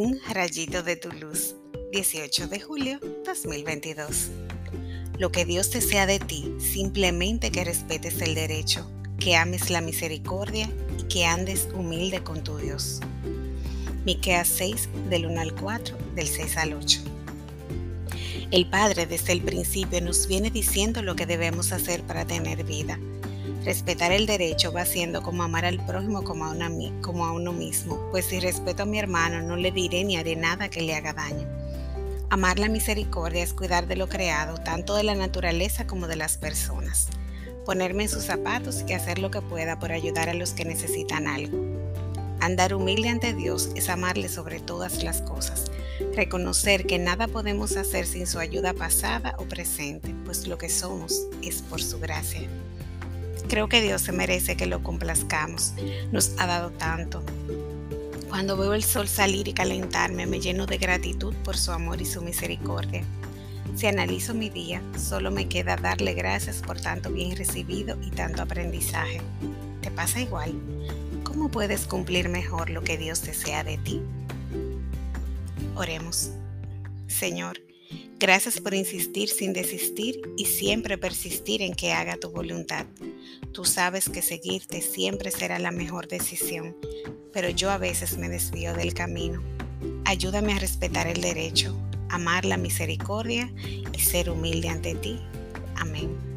Un rayito de tu luz, 18 de julio 2022. Lo que Dios desea de ti, simplemente que respetes el derecho, que ames la misericordia y que andes humilde con tu Dios. Miqueas 6 del 1 al 4, del 6 al 8. El Padre desde el principio nos viene diciendo lo que debemos hacer para tener vida Respetar el derecho va siendo como amar al prójimo como a, como uno mismo, pues si respeto a mi hermano no le diré ni haré nada que le haga daño. Amar la misericordia es cuidar de lo creado, tanto de la naturaleza como de las personas. Ponerme en sus zapatos y hacer lo que pueda por ayudar a los que necesitan algo. Andar humilde ante Dios es amarle sobre todas las cosas. Reconocer que nada podemos hacer sin su ayuda pasada o presente, pues lo que somos es por su gracia. Creo que Dios se merece que lo complazcamos. Nos ha dado tanto. Cuando veo el sol salir y calentarme, me lleno de gratitud por su amor y su misericordia. Si analizo mi día, solo me queda darle gracias por tanto bien recibido y tanto aprendizaje. ¿Te pasa igual? ¿Cómo puedes cumplir mejor lo que Dios desea de ti? Oremos. Señor, Gracias por insistir sin desistir y siempre persistir en que haga tu voluntad. Tú sabes que seguirte siempre será la mejor decisión, pero yo a veces me desvío del camino. Ayúdame a respetar el derecho, amar la misericordia y ser humilde ante ti. Amén.